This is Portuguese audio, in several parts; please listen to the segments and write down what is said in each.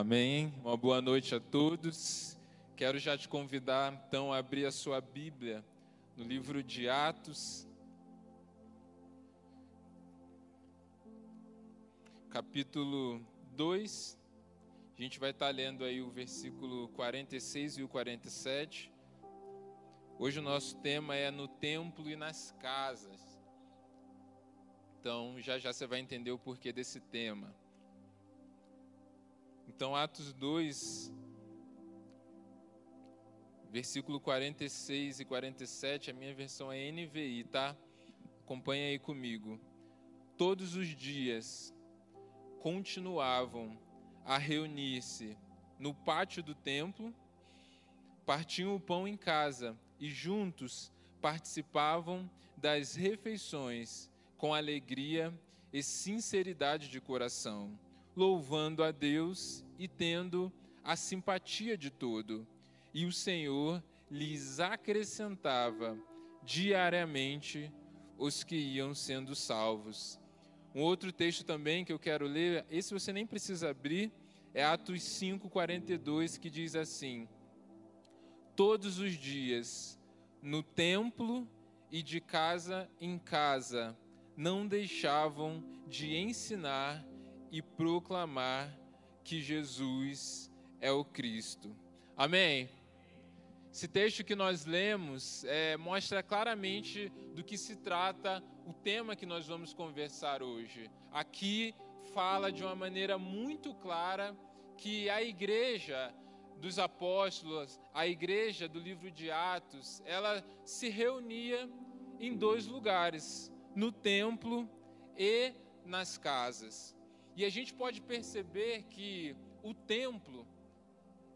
Amém. Uma boa noite a todos. Quero já te convidar então a abrir a sua Bíblia no livro de Atos, capítulo 2. A gente vai estar lendo aí o versículo 46 e o 47. Hoje o nosso tema é no templo e nas casas. Então já já você vai entender o porquê desse tema. Então, Atos 2, versículo 46 e 47, a minha versão é NVI, tá? Acompanha aí comigo. Todos os dias continuavam a reunir-se no pátio do templo, partiam o pão em casa e juntos participavam das refeições com alegria e sinceridade de coração, louvando a Deus e tendo a simpatia de todo. E o Senhor lhes acrescentava diariamente os que iam sendo salvos. Um outro texto também que eu quero ler, esse você nem precisa abrir, é Atos 5:42 que diz assim: Todos os dias no templo e de casa em casa não deixavam de ensinar e proclamar que Jesus é o Cristo. Amém? Esse texto que nós lemos é, mostra claramente do que se trata o tema que nós vamos conversar hoje. Aqui fala de uma maneira muito clara que a igreja dos apóstolos, a igreja do livro de Atos, ela se reunia em dois lugares, no templo e nas casas. E a gente pode perceber que o templo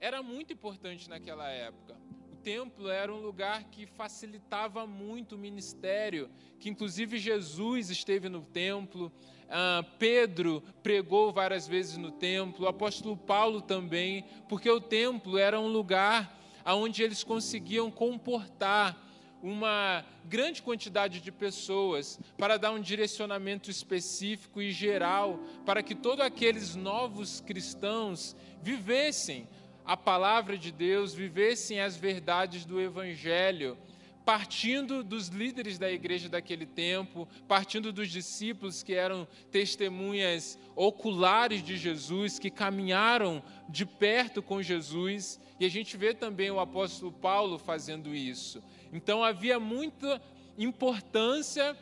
era muito importante naquela época. O templo era um lugar que facilitava muito o ministério, que inclusive Jesus esteve no templo, ah, Pedro pregou várias vezes no templo, o apóstolo Paulo também, porque o templo era um lugar onde eles conseguiam comportar uma grande quantidade de pessoas para dar um direcionamento específico e geral para que todos aqueles novos cristãos vivessem a palavra de Deus, vivessem as verdades do Evangelho, partindo dos líderes da igreja daquele tempo, partindo dos discípulos que eram testemunhas oculares de Jesus, que caminharam de perto com Jesus, e a gente vê também o apóstolo Paulo fazendo isso. Então havia muita importância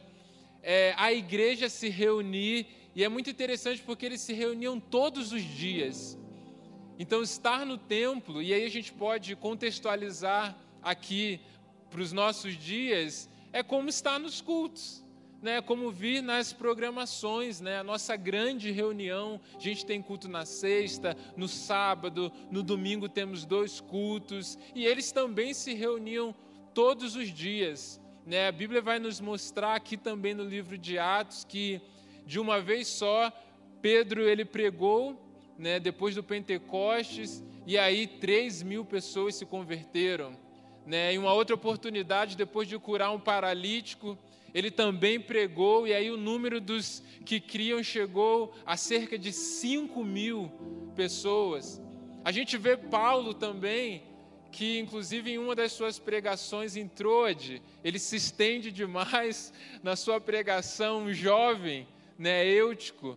é, a igreja se reunir, e é muito interessante porque eles se reuniam todos os dias. Então, estar no templo, e aí a gente pode contextualizar aqui para os nossos dias, é como estar nos cultos. Né, como vir nas programações, né, a nossa grande reunião. A gente tem culto na sexta, no sábado, no domingo temos dois cultos, e eles também se reuniam todos os dias. Né? A Bíblia vai nos mostrar aqui também no livro de Atos que de uma vez só Pedro ele pregou, né, depois do Pentecostes, e aí três mil pessoas se converteram. Né? Em uma outra oportunidade, depois de curar um paralítico, ele também pregou, e aí o número dos que criam chegou a cerca de 5 mil pessoas. A gente vê Paulo também, que inclusive em uma das suas pregações em Troade, ele se estende demais na sua pregação jovem, né, Eutico.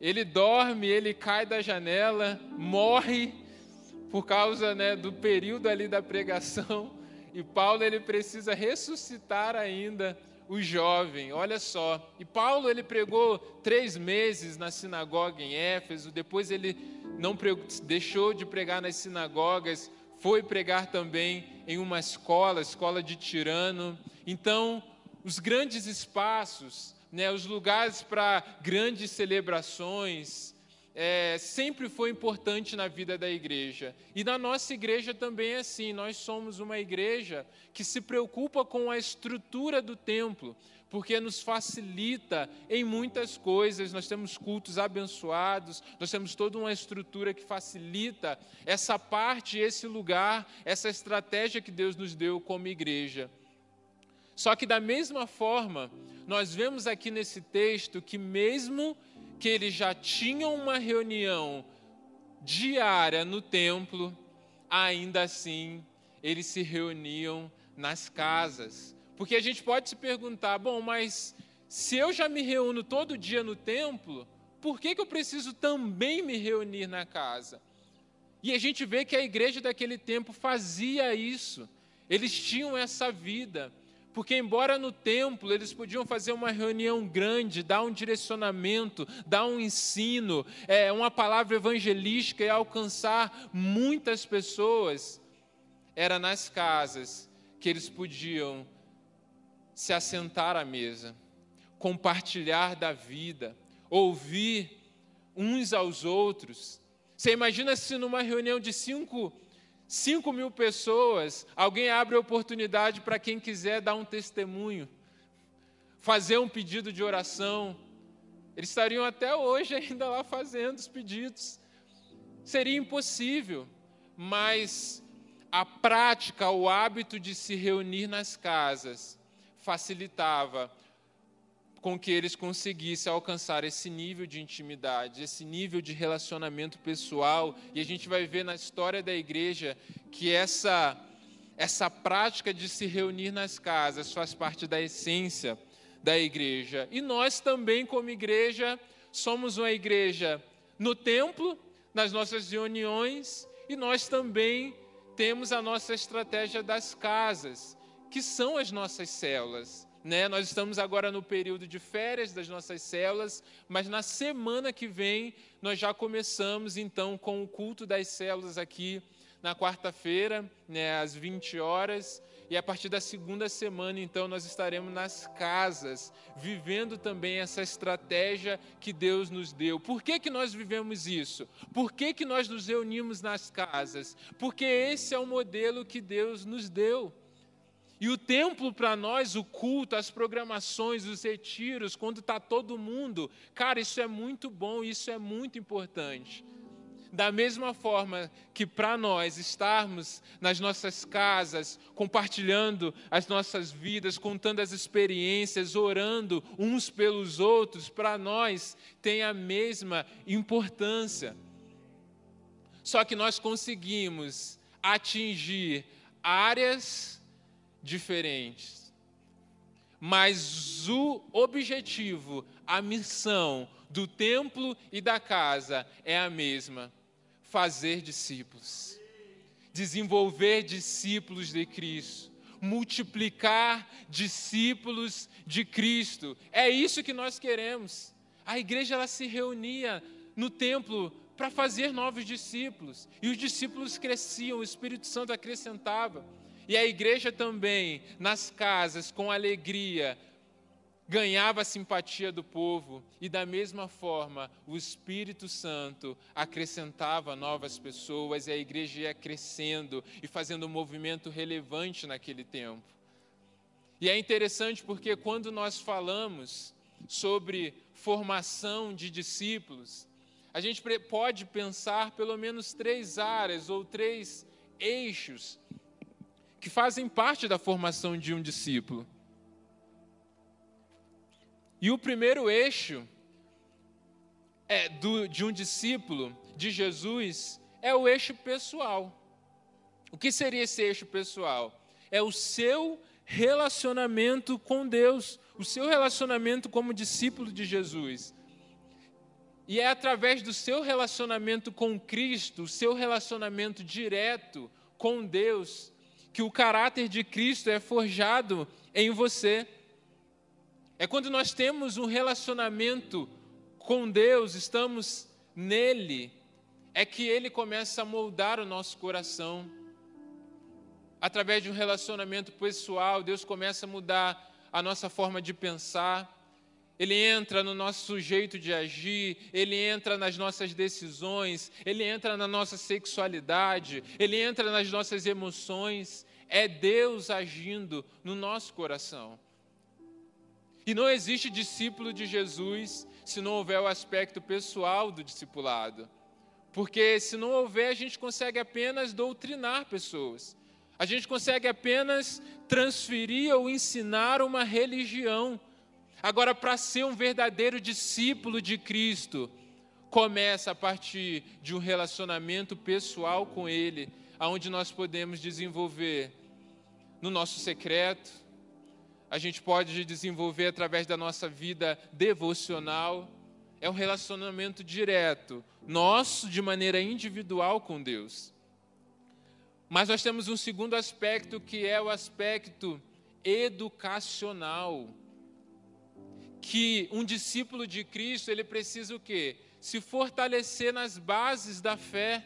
Ele dorme, ele cai da janela, morre por causa né, do período ali da pregação. E Paulo ele precisa ressuscitar ainda o jovem. Olha só. E Paulo ele pregou três meses na sinagoga em Éfeso. Depois ele não pregou, deixou de pregar nas sinagogas foi pregar também em uma escola, escola de Tirano. Então, os grandes espaços, né, os lugares para grandes celebrações, é, sempre foi importante na vida da igreja. E na nossa igreja também é assim. Nós somos uma igreja que se preocupa com a estrutura do templo porque nos facilita em muitas coisas. Nós temos cultos abençoados, nós temos toda uma estrutura que facilita essa parte, esse lugar, essa estratégia que Deus nos deu como igreja. Só que da mesma forma, nós vemos aqui nesse texto que mesmo que eles já tinham uma reunião diária no templo, ainda assim eles se reuniam nas casas. Porque a gente pode se perguntar: bom, mas se eu já me reúno todo dia no templo, por que, que eu preciso também me reunir na casa? E a gente vê que a igreja daquele tempo fazia isso, eles tinham essa vida. Porque, embora no templo eles podiam fazer uma reunião grande, dar um direcionamento, dar um ensino, é, uma palavra evangelística e alcançar muitas pessoas, era nas casas que eles podiam se assentar à mesa, compartilhar da vida, ouvir uns aos outros. Você imagina se numa reunião de cinco 5 mil pessoas, alguém abre a oportunidade para quem quiser dar um testemunho, fazer um pedido de oração. Eles estariam até hoje ainda lá fazendo os pedidos. Seria impossível, mas a prática, o hábito de se reunir nas casas facilitava com que eles conseguissem alcançar esse nível de intimidade, esse nível de relacionamento pessoal. E a gente vai ver na história da igreja que essa, essa prática de se reunir nas casas faz parte da essência da igreja. E nós também, como igreja, somos uma igreja no templo, nas nossas reuniões, e nós também temos a nossa estratégia das casas, que são as nossas células. Né? Nós estamos agora no período de férias das nossas células, mas na semana que vem nós já começamos então com o culto das células aqui na quarta-feira, né, às 20 horas. E a partir da segunda semana, então, nós estaremos nas casas, vivendo também essa estratégia que Deus nos deu. Por que, que nós vivemos isso? Por que, que nós nos reunimos nas casas? Porque esse é o modelo que Deus nos deu. E o templo para nós, o culto, as programações, os retiros, quando está todo mundo, cara, isso é muito bom, isso é muito importante. Da mesma forma que para nós estarmos nas nossas casas, compartilhando as nossas vidas, contando as experiências, orando uns pelos outros, para nós tem a mesma importância. Só que nós conseguimos atingir áreas diferentes. Mas o objetivo, a missão do templo e da casa é a mesma: fazer discípulos, desenvolver discípulos de Cristo, multiplicar discípulos de Cristo. É isso que nós queremos. A igreja ela se reunia no templo para fazer novos discípulos, e os discípulos cresciam, o Espírito Santo acrescentava. E a igreja também, nas casas, com alegria, ganhava a simpatia do povo, e da mesma forma, o Espírito Santo acrescentava novas pessoas, e a igreja ia crescendo e fazendo um movimento relevante naquele tempo. E é interessante porque quando nós falamos sobre formação de discípulos, a gente pode pensar pelo menos três áreas ou três eixos que fazem parte da formação de um discípulo. E o primeiro eixo é do, de um discípulo de Jesus é o eixo pessoal. O que seria esse eixo pessoal? É o seu relacionamento com Deus, o seu relacionamento como discípulo de Jesus. E é através do seu relacionamento com Cristo, o seu relacionamento direto com Deus, que o caráter de Cristo é forjado em você. É quando nós temos um relacionamento com Deus, estamos nele, é que ele começa a moldar o nosso coração. Através de um relacionamento pessoal, Deus começa a mudar a nossa forma de pensar. Ele entra no nosso jeito de agir, ele entra nas nossas decisões, ele entra na nossa sexualidade, ele entra nas nossas emoções. É Deus agindo no nosso coração. E não existe discípulo de Jesus se não houver o aspecto pessoal do discipulado. Porque se não houver, a gente consegue apenas doutrinar pessoas. A gente consegue apenas transferir ou ensinar uma religião Agora, para ser um verdadeiro discípulo de Cristo, começa a partir de um relacionamento pessoal com Ele, aonde nós podemos desenvolver no nosso secreto, a gente pode desenvolver através da nossa vida devocional. É um relacionamento direto, nosso de maneira individual com Deus. Mas nós temos um segundo aspecto que é o aspecto educacional. Que um discípulo de Cristo, ele precisa o quê? Se fortalecer nas bases da fé.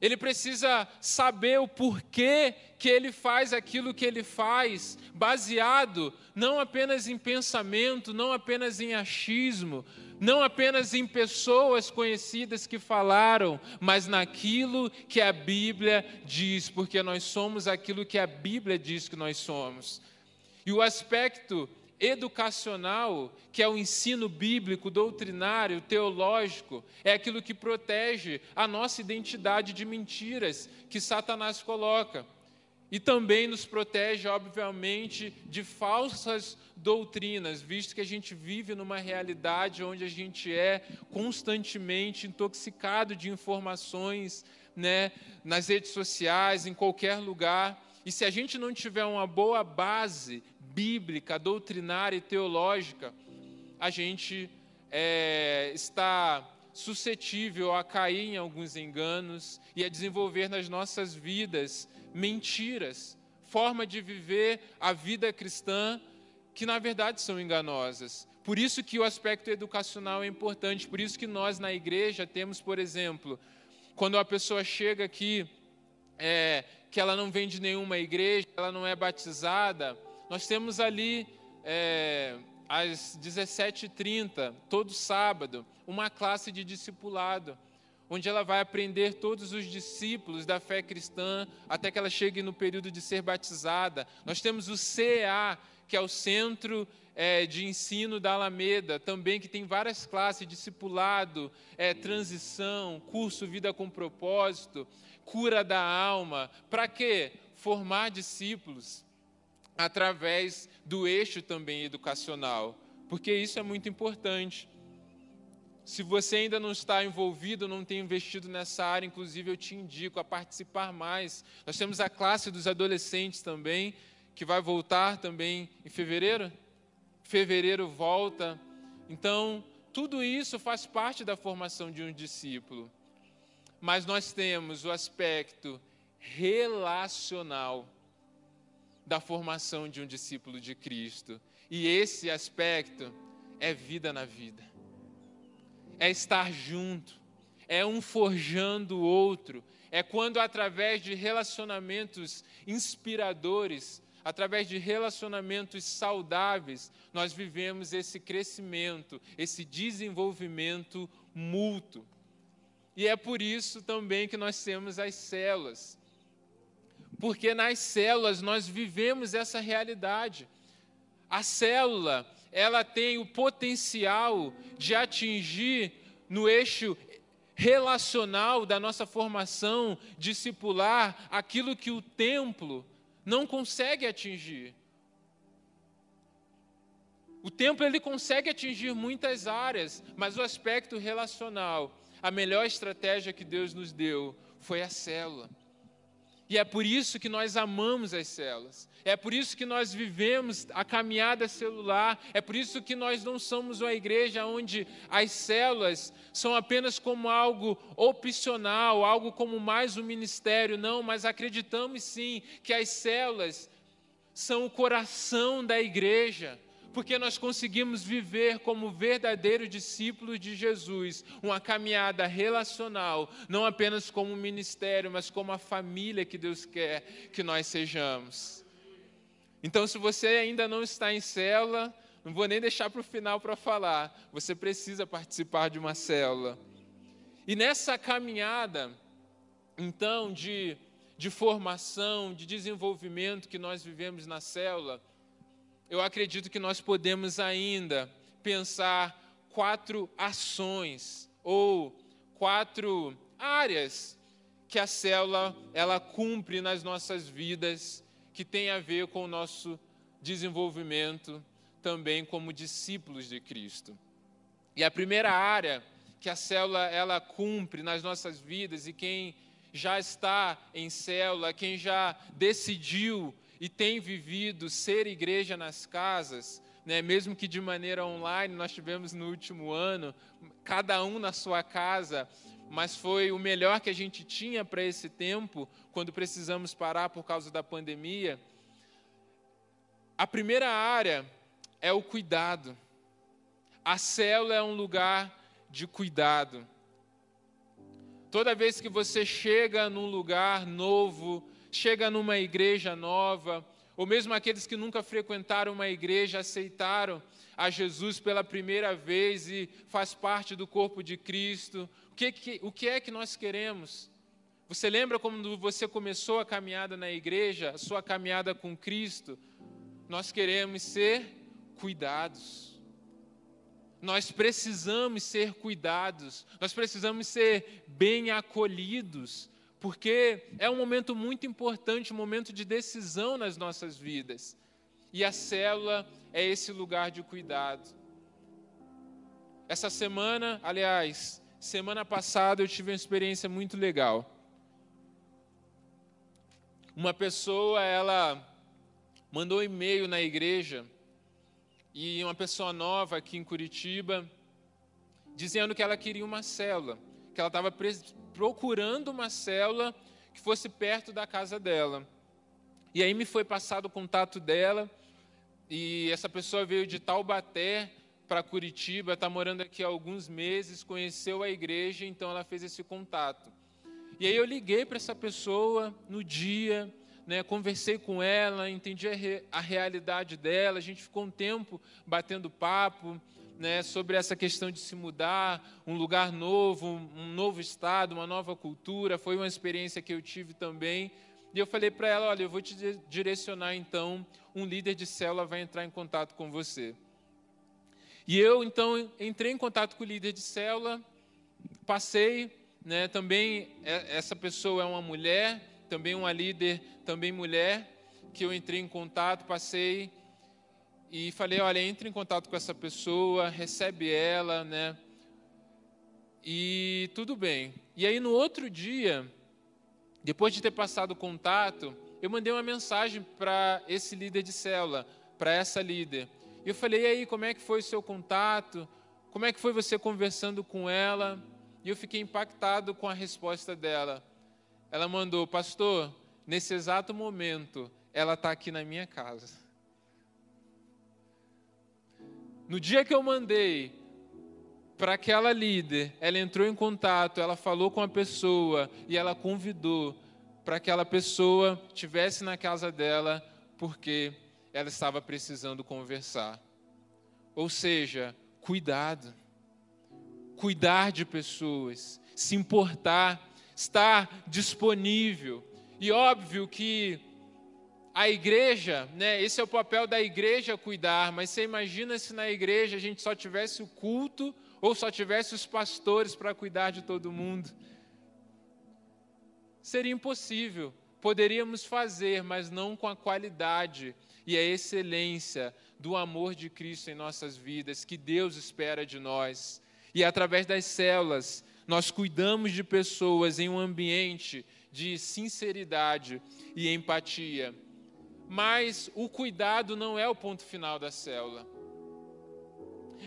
Ele precisa saber o porquê que ele faz aquilo que ele faz, baseado não apenas em pensamento, não apenas em achismo, não apenas em pessoas conhecidas que falaram, mas naquilo que a Bíblia diz, porque nós somos aquilo que a Bíblia diz que nós somos. E o aspecto educacional, que é o ensino bíblico, doutrinário, teológico, é aquilo que protege a nossa identidade de mentiras que Satanás coloca. E também nos protege, obviamente, de falsas doutrinas, visto que a gente vive numa realidade onde a gente é constantemente intoxicado de informações, né, nas redes sociais, em qualquer lugar. E se a gente não tiver uma boa base bíblica, doutrinária e teológica, a gente é, está suscetível a cair em alguns enganos e a desenvolver nas nossas vidas mentiras, forma de viver a vida cristã que na verdade são enganosas. Por isso que o aspecto educacional é importante, por isso que nós na igreja temos, por exemplo, quando a pessoa chega aqui, é, que ela não vem de nenhuma igreja, ela não é batizada, nós temos ali, é, às 17h30, todo sábado, uma classe de discipulado, onde ela vai aprender todos os discípulos da fé cristã, até que ela chegue no período de ser batizada. Nós temos o CEA, que é o Centro é, de Ensino da Alameda, também que tem várias classes, discipulado, é, transição, curso Vida com Propósito, cura da alma. Para quê? Formar discípulos através do eixo também educacional, porque isso é muito importante. Se você ainda não está envolvido, não tem investido nessa área, inclusive eu te indico a participar mais. Nós temos a classe dos adolescentes também, que vai voltar também em fevereiro. Fevereiro volta. Então, tudo isso faz parte da formação de um discípulo. Mas nós temos o aspecto relacional da formação de um discípulo de Cristo. E esse aspecto é vida na vida. É estar junto, é um forjando o outro, é quando através de relacionamentos inspiradores, através de relacionamentos saudáveis, nós vivemos esse crescimento, esse desenvolvimento mútuo. E é por isso também que nós temos as células porque nas células nós vivemos essa realidade. A célula, ela tem o potencial de atingir no eixo relacional da nossa formação discipular aquilo que o templo não consegue atingir. O templo ele consegue atingir muitas áreas, mas o aspecto relacional, a melhor estratégia que Deus nos deu foi a célula. E é por isso que nós amamos as células. É por isso que nós vivemos a caminhada celular. É por isso que nós não somos uma igreja onde as células são apenas como algo opcional, algo como mais um ministério. Não, mas acreditamos sim que as células são o coração da igreja porque nós conseguimos viver como verdadeiros discípulos de Jesus, uma caminhada relacional, não apenas como ministério, mas como a família que Deus quer que nós sejamos. Então, se você ainda não está em célula, não vou nem deixar para o final para falar, você precisa participar de uma célula. E nessa caminhada, então, de, de formação, de desenvolvimento que nós vivemos na célula, eu acredito que nós podemos ainda pensar quatro ações ou quatro áreas que a célula ela cumpre nas nossas vidas que tem a ver com o nosso desenvolvimento também como discípulos de Cristo. E a primeira área que a célula ela cumpre nas nossas vidas e quem já está em célula, quem já decidiu e tem vivido ser igreja nas casas, né, mesmo que de maneira online, nós tivemos no último ano, cada um na sua casa, mas foi o melhor que a gente tinha para esse tempo, quando precisamos parar por causa da pandemia. A primeira área é o cuidado. A célula é um lugar de cuidado. Toda vez que você chega num lugar novo, chega numa igreja nova, ou mesmo aqueles que nunca frequentaram uma igreja aceitaram a Jesus pela primeira vez e faz parte do corpo de Cristo, o que, que, o que é que nós queremos? Você lembra quando você começou a caminhada na igreja, a sua caminhada com Cristo? Nós queremos ser cuidados. Nós precisamos ser cuidados, nós precisamos ser bem acolhidos, porque é um momento muito importante, um momento de decisão nas nossas vidas. E a célula é esse lugar de cuidado. Essa semana, aliás, semana passada eu tive uma experiência muito legal. Uma pessoa, ela mandou um e-mail na igreja e uma pessoa nova aqui em Curitiba, dizendo que ela queria uma célula, que ela estava procurando uma célula que fosse perto da casa dela. E aí me foi passado o contato dela, e essa pessoa veio de Taubaté para Curitiba, está morando aqui há alguns meses, conheceu a igreja, então ela fez esse contato. E aí eu liguei para essa pessoa no dia, né, conversei com ela, entendi a, re, a, realidade dela, a gente ficou um tempo batendo papo né, sobre essa questão de se mudar, um lugar novo, um novo estado, uma nova cultura. Foi uma experiência que eu tive também. E eu falei para ela: olha, eu vou te direcionar então, um líder de célula vai entrar em contato com você. E eu então entrei em contato com o líder de célula, passei, né, também é, essa pessoa é uma mulher, também uma líder, também mulher, que eu entrei em contato, passei e falei, olha, entre em contato com essa pessoa, recebe ela, né? E tudo bem. E aí no outro dia, depois de ter passado o contato, eu mandei uma mensagem para esse líder de célula, para essa líder. E eu falei, e aí, como é que foi o seu contato? Como é que foi você conversando com ela? E eu fiquei impactado com a resposta dela ela mandou, pastor, nesse exato momento, ela está aqui na minha casa. No dia que eu mandei para aquela líder, ela entrou em contato, ela falou com a pessoa e ela convidou para que aquela pessoa tivesse na casa dela, porque ela estava precisando conversar. Ou seja, cuidado, cuidar de pessoas, se importar estar disponível. E óbvio que a igreja, né, esse é o papel da igreja cuidar, mas você imagina se na igreja a gente só tivesse o culto ou só tivesse os pastores para cuidar de todo mundo? Seria impossível. Poderíamos fazer, mas não com a qualidade e a excelência do amor de Cristo em nossas vidas, que Deus espera de nós. E através das células, nós cuidamos de pessoas em um ambiente de sinceridade e empatia. Mas o cuidado não é o ponto final da célula.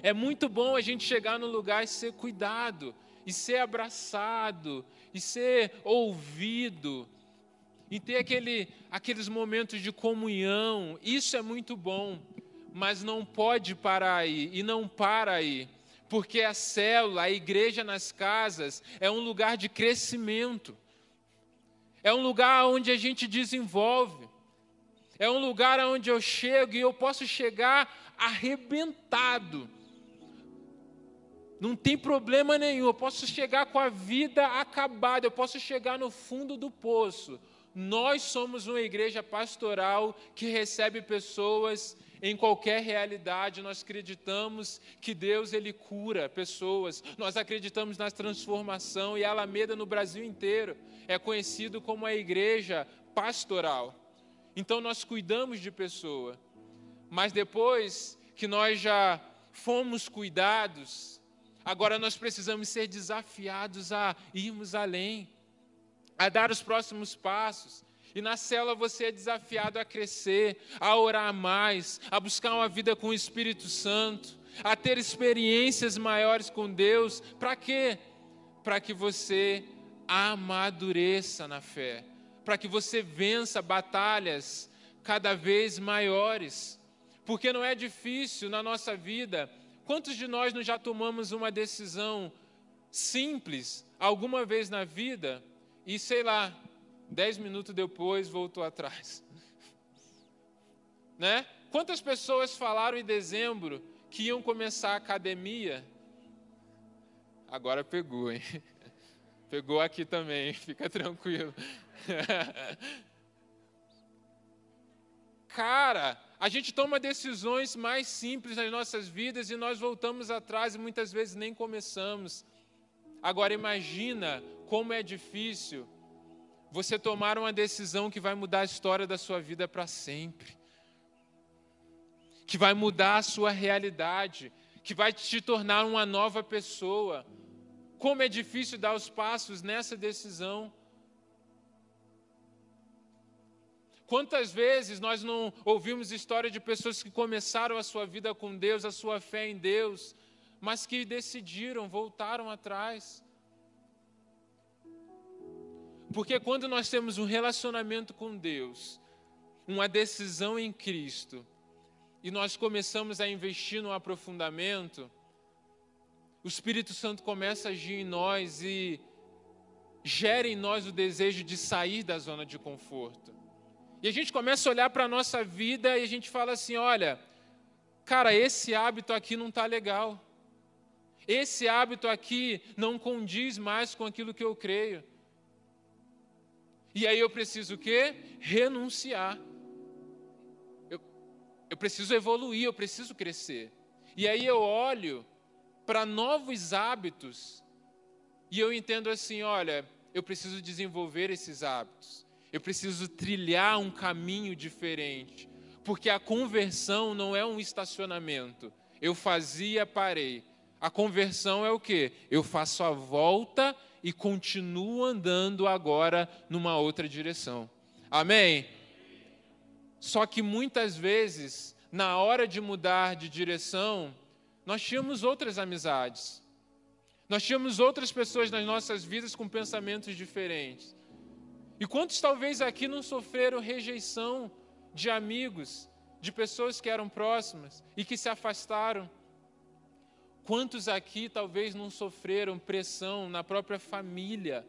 É muito bom a gente chegar no lugar e ser cuidado, e ser abraçado, e ser ouvido, e ter aquele, aqueles momentos de comunhão. Isso é muito bom, mas não pode parar aí, e não para aí porque a célula, a igreja nas casas, é um lugar de crescimento, é um lugar onde a gente desenvolve, é um lugar onde eu chego e eu posso chegar arrebentado. Não tem problema nenhum, eu posso chegar com a vida acabada, eu posso chegar no fundo do poço. Nós somos uma igreja pastoral que recebe pessoas em qualquer realidade, nós acreditamos que Deus ele cura pessoas. Nós acreditamos na transformação e a Alameda no Brasil inteiro é conhecido como a igreja pastoral. Então nós cuidamos de pessoa. Mas depois que nós já fomos cuidados, Agora nós precisamos ser desafiados a irmos além, a dar os próximos passos. E na célula você é desafiado a crescer, a orar mais, a buscar uma vida com o Espírito Santo, a ter experiências maiores com Deus. Para quê? Para que você amadureça na fé, para que você vença batalhas cada vez maiores. Porque não é difícil na nossa vida. Quantos de nós não já tomamos uma decisão simples alguma vez na vida e sei lá, Dez minutos depois voltou atrás. Né? Quantas pessoas falaram em dezembro que iam começar a academia? Agora pegou, hein? Pegou aqui também, fica tranquilo. Cara, a gente toma decisões mais simples nas nossas vidas e nós voltamos atrás e muitas vezes nem começamos. Agora imagina como é difícil você tomar uma decisão que vai mudar a história da sua vida para sempre, que vai mudar a sua realidade, que vai te tornar uma nova pessoa. Como é difícil dar os passos nessa decisão. Quantas vezes nós não ouvimos história de pessoas que começaram a sua vida com Deus, a sua fé em Deus, mas que decidiram, voltaram atrás. Porque quando nós temos um relacionamento com Deus, uma decisão em Cristo, e nós começamos a investir no aprofundamento, o Espírito Santo começa a agir em nós e gera em nós o desejo de sair da zona de conforto. E a gente começa a olhar para a nossa vida e a gente fala assim: olha, cara, esse hábito aqui não está legal. Esse hábito aqui não condiz mais com aquilo que eu creio. E aí eu preciso o quê? Renunciar. Eu, eu preciso evoluir, eu preciso crescer. E aí eu olho para novos hábitos e eu entendo assim: olha, eu preciso desenvolver esses hábitos. Eu preciso trilhar um caminho diferente. Porque a conversão não é um estacionamento. Eu fazia, parei. A conversão é o quê? Eu faço a volta e continuo andando agora numa outra direção. Amém? Só que muitas vezes, na hora de mudar de direção, nós tínhamos outras amizades. Nós tínhamos outras pessoas nas nossas vidas com pensamentos diferentes. E quantos talvez aqui não sofreram rejeição de amigos, de pessoas que eram próximas e que se afastaram? Quantos aqui talvez não sofreram pressão na própria família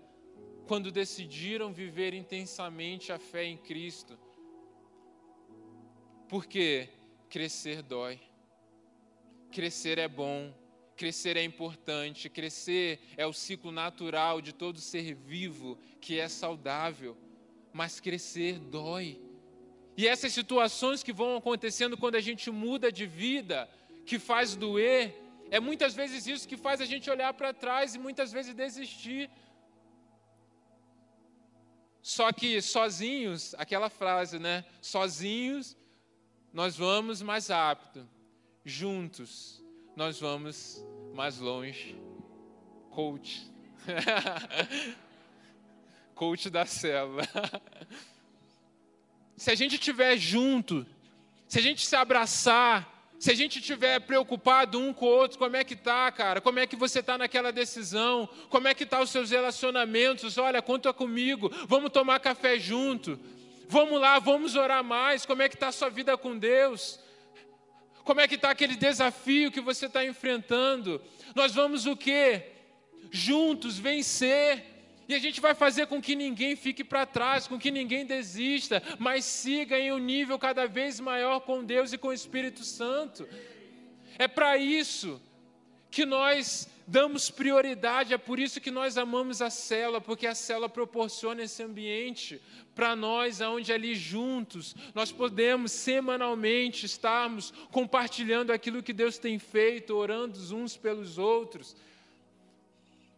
quando decidiram viver intensamente a fé em Cristo? Porque crescer dói. Crescer é bom, crescer é importante, crescer é o ciclo natural de todo ser vivo que é saudável, mas crescer dói. E essas situações que vão acontecendo quando a gente muda de vida, que faz doer, é muitas vezes isso que faz a gente olhar para trás e muitas vezes desistir. Só que sozinhos, aquela frase, né? Sozinhos nós vamos mais rápido, juntos nós vamos mais longe. Coach. Coach da célula. se a gente estiver junto, se a gente se abraçar, se a gente estiver preocupado um com o outro, como é que tá, cara? Como é que você está naquela decisão? Como é que tá os seus relacionamentos? Olha, conta comigo. Vamos tomar café junto. Vamos lá, vamos orar mais. Como é que está a sua vida com Deus? Como é que está aquele desafio que você está enfrentando? Nós vamos o quê? Juntos vencer. E a gente vai fazer com que ninguém fique para trás, com que ninguém desista, mas siga em um nível cada vez maior com Deus e com o Espírito Santo. É para isso que nós damos prioridade, é por isso que nós amamos a célula, porque a célula proporciona esse ambiente para nós, aonde ali juntos nós podemos semanalmente estarmos compartilhando aquilo que Deus tem feito, orando uns pelos outros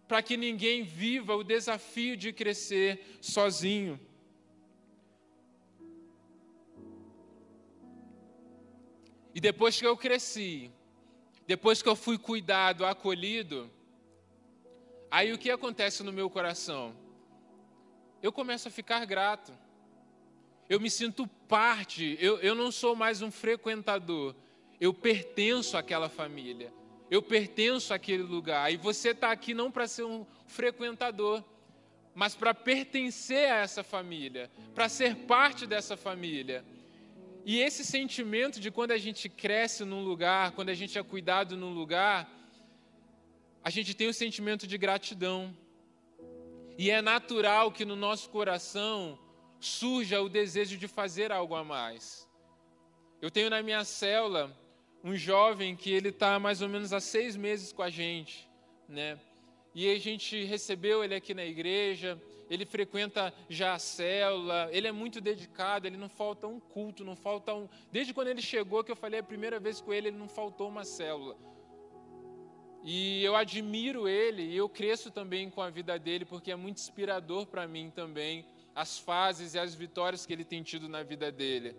para que ninguém viva o desafio de crescer sozinho. E depois que eu cresci, depois que eu fui cuidado, acolhido, aí o que acontece no meu coração? Eu começo a ficar grato. Eu me sinto parte, eu, eu não sou mais um frequentador, eu pertenço àquela família, eu pertenço àquele lugar. E você está aqui não para ser um frequentador, mas para pertencer a essa família, para ser parte dessa família. E esse sentimento de quando a gente cresce num lugar, quando a gente é cuidado num lugar, a gente tem o um sentimento de gratidão. E é natural que no nosso coração surja o desejo de fazer algo a mais. Eu tenho na minha célula um jovem que ele está mais ou menos há seis meses com a gente, né? E a gente recebeu ele aqui na igreja, ele frequenta já a célula, ele é muito dedicado, ele não falta um culto, não falta um. Desde quando ele chegou, que eu falei a primeira vez com ele, ele não faltou uma célula. E eu admiro ele e eu cresço também com a vida dele, porque é muito inspirador para mim também as fases e as vitórias que ele tem tido na vida dele.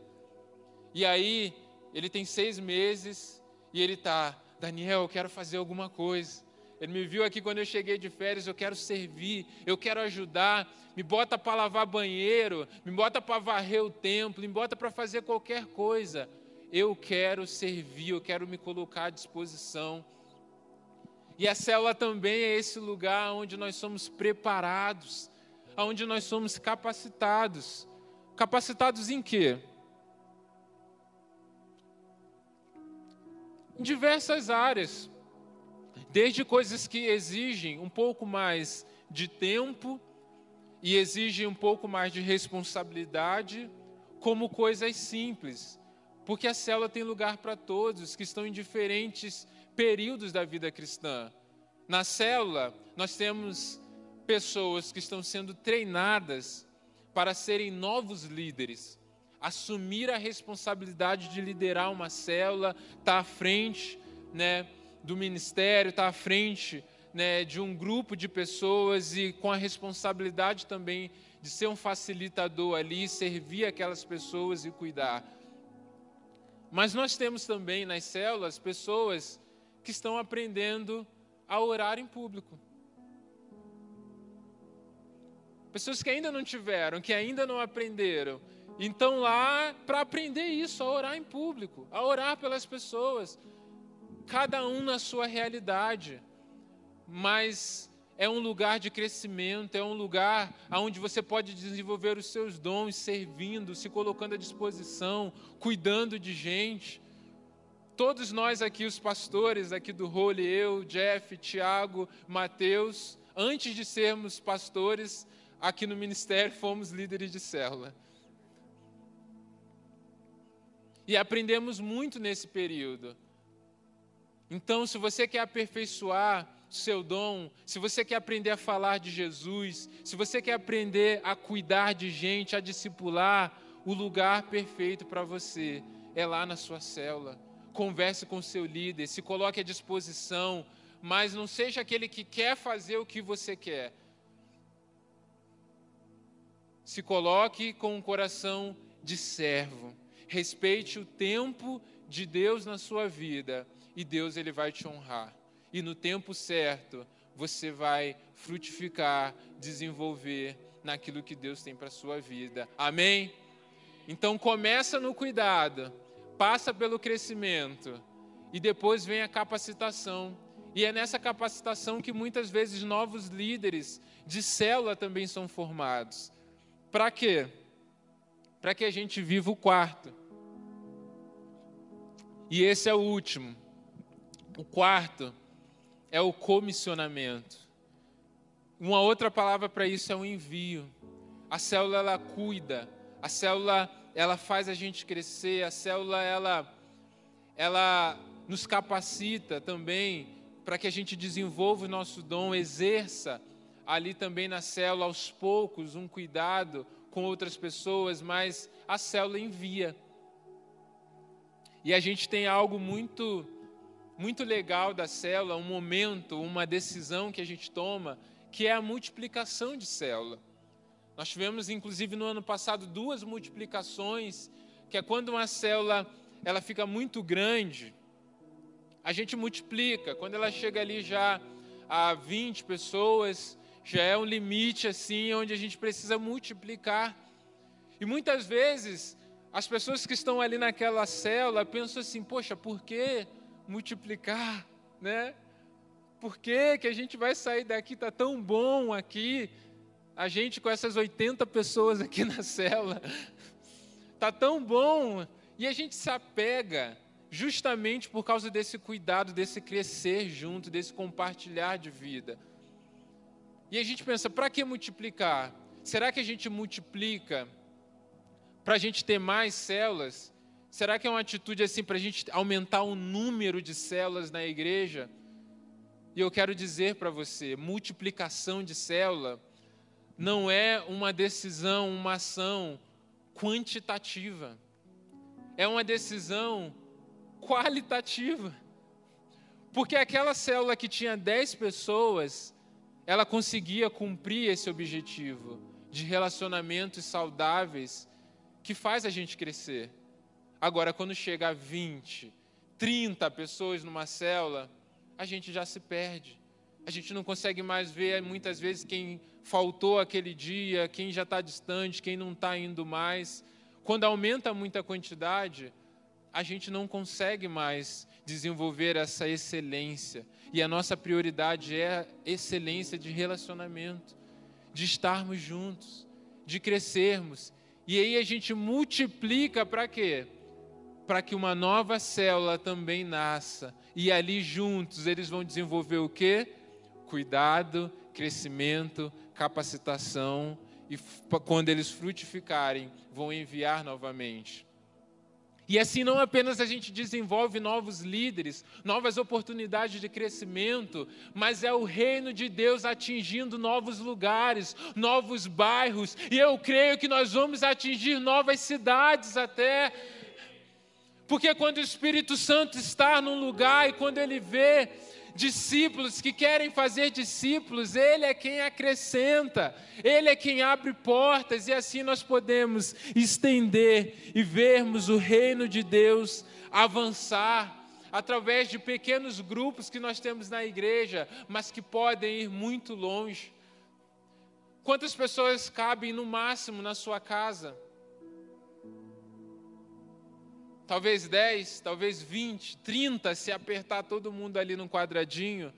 E aí, ele tem seis meses e ele está, Daniel, eu quero fazer alguma coisa. Ele me viu aqui quando eu cheguei de férias, eu quero servir, eu quero ajudar, me bota para lavar banheiro, me bota para varrer o templo, me bota para fazer qualquer coisa. Eu quero servir, eu quero me colocar à disposição. E a célula também é esse lugar onde nós somos preparados, onde nós somos capacitados. Capacitados em quê? Em diversas áreas desde coisas que exigem um pouco mais de tempo e exigem um pouco mais de responsabilidade, como coisas simples, porque a célula tem lugar para todos que estão em diferentes períodos da vida cristã. Na célula, nós temos pessoas que estão sendo treinadas para serem novos líderes, assumir a responsabilidade de liderar uma célula, estar tá à frente, né, do ministério, estar tá à frente né, de um grupo de pessoas e com a responsabilidade também de ser um facilitador ali, servir aquelas pessoas e cuidar. Mas nós temos também nas células pessoas que estão aprendendo a orar em público. Pessoas que ainda não tiveram, que ainda não aprenderam. Então lá para aprender isso, a orar em público, a orar pelas pessoas, cada um na sua realidade, mas é um lugar de crescimento, é um lugar onde você pode desenvolver os seus dons, servindo, se colocando à disposição, cuidando de gente. Todos nós aqui, os pastores aqui do Role, eu, Jeff, Tiago, Mateus, antes de sermos pastores, aqui no ministério fomos líderes de célula. E aprendemos muito nesse período. Então, se você quer aperfeiçoar seu dom, se você quer aprender a falar de Jesus, se você quer aprender a cuidar de gente, a discipular, o lugar perfeito para você é lá na sua célula. Converse com seu líder, se coloque à disposição, mas não seja aquele que quer fazer o que você quer. Se coloque com um coração de servo. Respeite o tempo de Deus na sua vida e Deus ele vai te honrar. E no tempo certo, você vai frutificar, desenvolver naquilo que Deus tem para sua vida. Amém? Então começa no cuidado, passa pelo crescimento e depois vem a capacitação. E é nessa capacitação que muitas vezes novos líderes de célula também são formados. Para quê? Para que a gente viva o quarto. E esse é o último. O quarto é o comissionamento. Uma outra palavra para isso é o envio. A célula ela cuida, a célula ela faz a gente crescer, a célula ela ela nos capacita também para que a gente desenvolva o nosso dom, exerça ali também na célula aos poucos um cuidado com outras pessoas, mas a célula envia. E a gente tem algo muito muito legal da célula, um momento, uma decisão que a gente toma, que é a multiplicação de célula. Nós tivemos, inclusive, no ano passado, duas multiplicações, que é quando uma célula ela fica muito grande, a gente multiplica. Quando ela chega ali já a 20 pessoas, já é um limite assim onde a gente precisa multiplicar. E muitas vezes as pessoas que estão ali naquela célula pensam assim: poxa, por que multiplicar, né? Por que, que a gente vai sair daqui? Está tão bom aqui, a gente com essas 80 pessoas aqui na célula. Está tão bom. E a gente se apega justamente por causa desse cuidado, desse crescer junto, desse compartilhar de vida. E a gente pensa, para que multiplicar? Será que a gente multiplica para a gente ter mais células? Será que é uma atitude assim para a gente aumentar o número de células na igreja? E eu quero dizer para você: multiplicação de célula não é uma decisão, uma ação quantitativa, é uma decisão qualitativa. Porque aquela célula que tinha 10 pessoas, ela conseguia cumprir esse objetivo de relacionamentos saudáveis que faz a gente crescer. Agora, quando chega a 20, 30 pessoas numa célula, a gente já se perde. A gente não consegue mais ver muitas vezes quem faltou aquele dia, quem já está distante, quem não está indo mais. Quando aumenta muita quantidade, a gente não consegue mais desenvolver essa excelência. E a nossa prioridade é a excelência de relacionamento, de estarmos juntos, de crescermos. E aí a gente multiplica para quê? Para que uma nova célula também nasça. E ali juntos eles vão desenvolver o quê? Cuidado, crescimento, capacitação. E quando eles frutificarem, vão enviar novamente. E assim não apenas a gente desenvolve novos líderes, novas oportunidades de crescimento, mas é o reino de Deus atingindo novos lugares, novos bairros, e eu creio que nós vamos atingir novas cidades até. Porque quando o Espírito Santo está num lugar e quando ele vê discípulos que querem fazer discípulos, Ele é quem acrescenta, Ele é quem abre portas, e assim nós podemos estender e vermos o reino de Deus avançar através de pequenos grupos que nós temos na igreja, mas que podem ir muito longe. Quantas pessoas cabem no máximo na sua casa? Talvez 10, talvez 20, 30, se apertar todo mundo ali num quadradinho.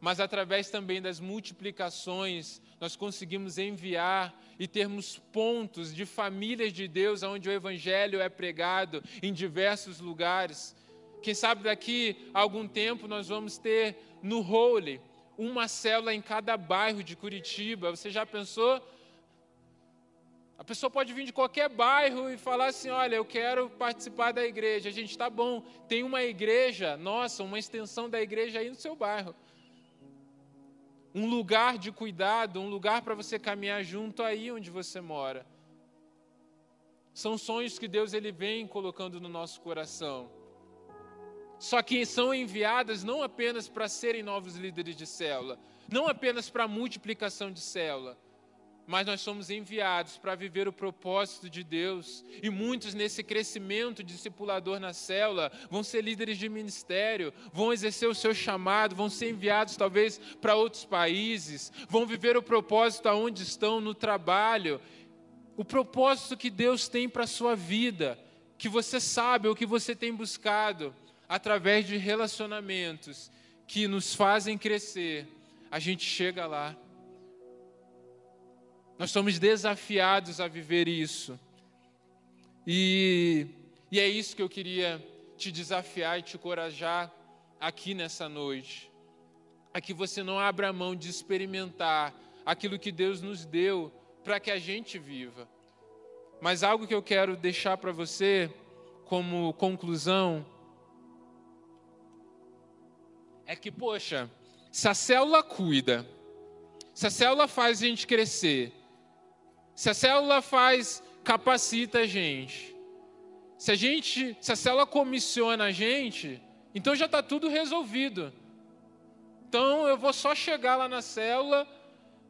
Mas através também das multiplicações, nós conseguimos enviar e termos pontos de famílias de Deus onde o Evangelho é pregado em diversos lugares. Quem sabe daqui a algum tempo nós vamos ter no Holy uma célula em cada bairro de Curitiba. Você já pensou? A pessoa pode vir de qualquer bairro e falar assim: olha, eu quero participar da igreja. A gente está bom, tem uma igreja, nossa, uma extensão da igreja aí no seu bairro. Um lugar de cuidado, um lugar para você caminhar junto aí onde você mora. São sonhos que Deus ele vem colocando no nosso coração. Só que são enviadas não apenas para serem novos líderes de célula, não apenas para multiplicação de célula, mas nós somos enviados para viver o propósito de Deus. E muitos nesse crescimento discipulador na célula vão ser líderes de ministério, vão exercer o seu chamado, vão ser enviados talvez para outros países, vão viver o propósito aonde estão no trabalho. O propósito que Deus tem para a sua vida, que você sabe ou que você tem buscado através de relacionamentos que nos fazem crescer. A gente chega lá nós somos desafiados a viver isso. E, e é isso que eu queria te desafiar e te encorajar aqui nessa noite. A que você não abra mão de experimentar aquilo que Deus nos deu para que a gente viva. Mas algo que eu quero deixar para você como conclusão é que, poxa, se a célula cuida, se a célula faz a gente crescer, se a célula faz, capacita a gente. Se a gente, se a célula comissiona a gente, então já está tudo resolvido. Então eu vou só chegar lá na célula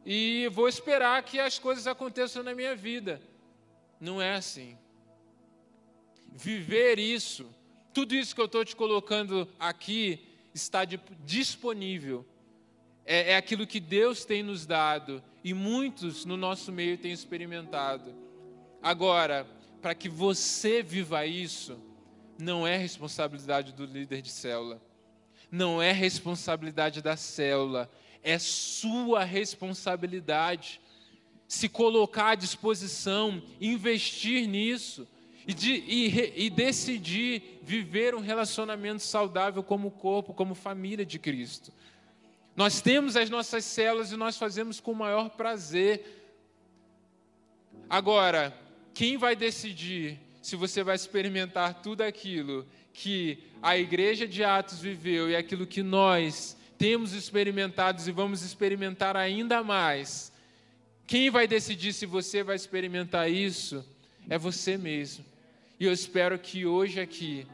e vou esperar que as coisas aconteçam na minha vida. Não é assim. Viver isso Tudo isso que eu estou te colocando aqui está disponível. É, é aquilo que Deus tem nos dado e muitos no nosso meio têm experimentado. Agora, para que você viva isso, não é responsabilidade do líder de célula, não é responsabilidade da célula, é sua responsabilidade se colocar à disposição, investir nisso e, de, e, e decidir viver um relacionamento saudável como corpo, como família de Cristo. Nós temos as nossas células e nós fazemos com o maior prazer. Agora, quem vai decidir se você vai experimentar tudo aquilo que a igreja de Atos viveu e aquilo que nós temos experimentado e vamos experimentar ainda mais? Quem vai decidir se você vai experimentar isso é você mesmo. E eu espero que hoje aqui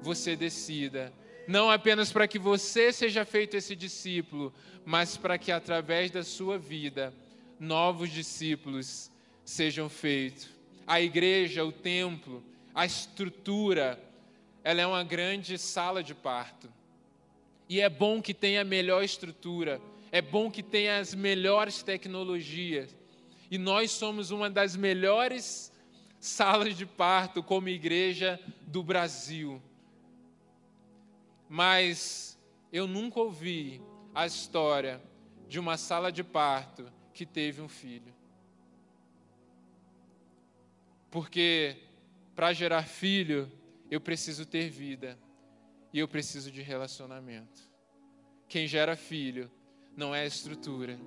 você decida, não apenas para que você seja feito esse discípulo, mas para que através da sua vida novos discípulos sejam feitos. A igreja, o templo, a estrutura, ela é uma grande sala de parto. E é bom que tenha a melhor estrutura, é bom que tenha as melhores tecnologias. E nós somos uma das melhores salas de parto como igreja do Brasil. Mas eu nunca ouvi a história de uma sala de parto que teve um filho. Porque para gerar filho, eu preciso ter vida e eu preciso de relacionamento. Quem gera filho não é a estrutura.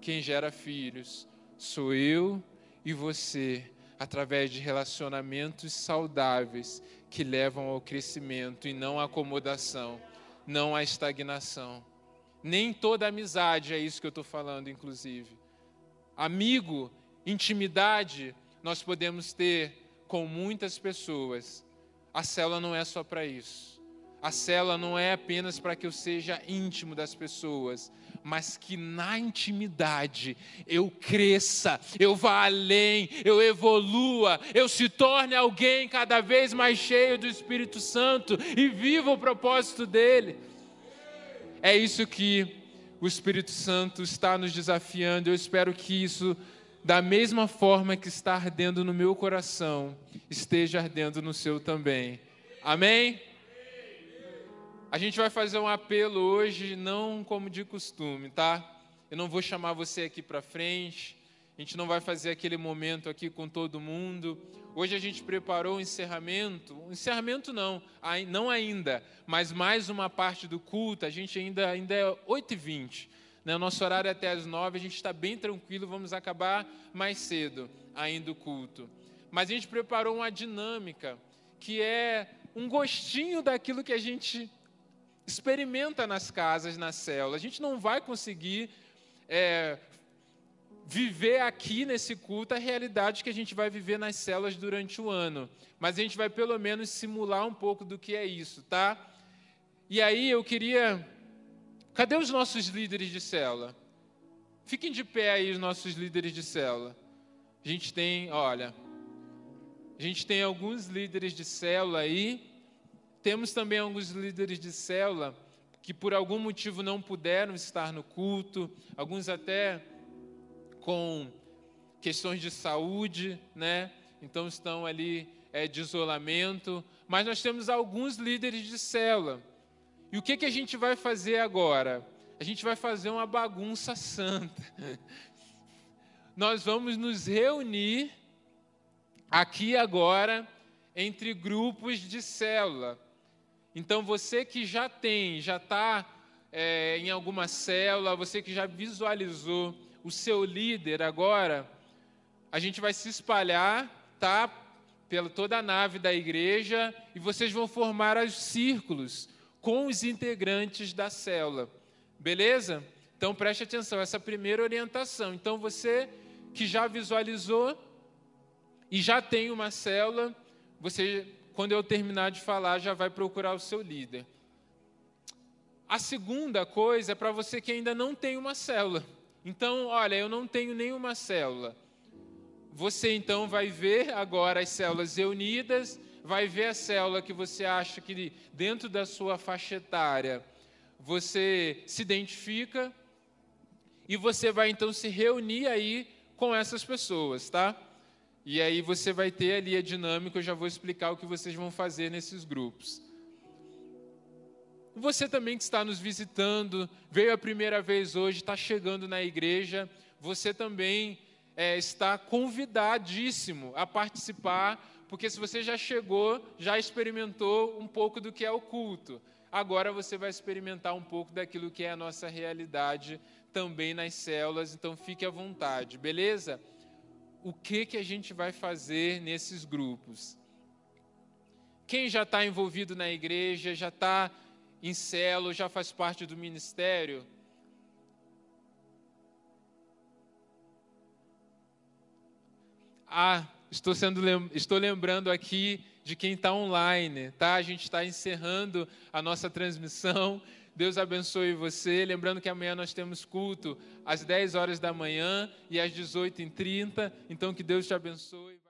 Quem gera filhos sou eu e você através de relacionamentos saudáveis que levam ao crescimento e não à acomodação, não à estagnação. Nem toda amizade é isso que eu estou falando, inclusive. Amigo, intimidade, nós podemos ter com muitas pessoas. A célula não é só para isso. A célula não é apenas para que eu seja íntimo das pessoas, mas que na intimidade eu cresça, eu vá além, eu evolua, eu se torne alguém cada vez mais cheio do Espírito Santo e viva o propósito dele. É isso que o Espírito Santo está nos desafiando. Eu espero que isso, da mesma forma que está ardendo no meu coração, esteja ardendo no seu também. Amém? A gente vai fazer um apelo hoje, não como de costume, tá? Eu não vou chamar você aqui para frente, a gente não vai fazer aquele momento aqui com todo mundo. Hoje a gente preparou o encerramento, encerramento não, não ainda, mas mais uma parte do culto, a gente ainda, ainda é 8h20. Né? O nosso horário é até as 9 a gente está bem tranquilo, vamos acabar mais cedo ainda o culto. Mas a gente preparou uma dinâmica que é um gostinho daquilo que a gente experimenta nas casas, nas células. A gente não vai conseguir é, viver aqui nesse culto a realidade que a gente vai viver nas células durante o ano. Mas a gente vai pelo menos simular um pouco do que é isso, tá? E aí eu queria. Cadê os nossos líderes de célula? Fiquem de pé aí, os nossos líderes de célula. A gente tem, olha, a gente tem alguns líderes de célula aí. Temos também alguns líderes de célula que por algum motivo não puderam estar no culto, alguns até com questões de saúde, né? Então estão ali é, de isolamento. Mas nós temos alguns líderes de célula. E o que, que a gente vai fazer agora? A gente vai fazer uma bagunça santa. Nós vamos nos reunir aqui agora entre grupos de célula. Então você que já tem, já está é, em alguma célula, você que já visualizou o seu líder agora, a gente vai se espalhar, tá? Pela toda a nave da igreja e vocês vão formar os círculos com os integrantes da célula. Beleza? Então preste atenção, essa primeira orientação. Então você que já visualizou e já tem uma célula, você quando eu terminar de falar, já vai procurar o seu líder. A segunda coisa é para você que ainda não tem uma célula. Então, olha, eu não tenho nenhuma célula. Você então vai ver agora as células reunidas, vai ver a célula que você acha que dentro da sua faixa etária você se identifica e você vai então se reunir aí com essas pessoas, tá? E aí você vai ter ali a dinâmica, eu já vou explicar o que vocês vão fazer nesses grupos. Você também que está nos visitando, veio a primeira vez hoje, está chegando na igreja, você também é, está convidadíssimo a participar, porque se você já chegou, já experimentou um pouco do que é o culto, agora você vai experimentar um pouco daquilo que é a nossa realidade também nas células, então fique à vontade, beleza? O que, que a gente vai fazer nesses grupos? Quem já está envolvido na igreja, já está em celo, já faz parte do ministério. Ah, estou, sendo, estou lembrando aqui de quem está online, tá? A gente está encerrando a nossa transmissão. Deus abençoe você. Lembrando que amanhã nós temos culto às 10 horas da manhã e às 18h30. Então, que Deus te abençoe.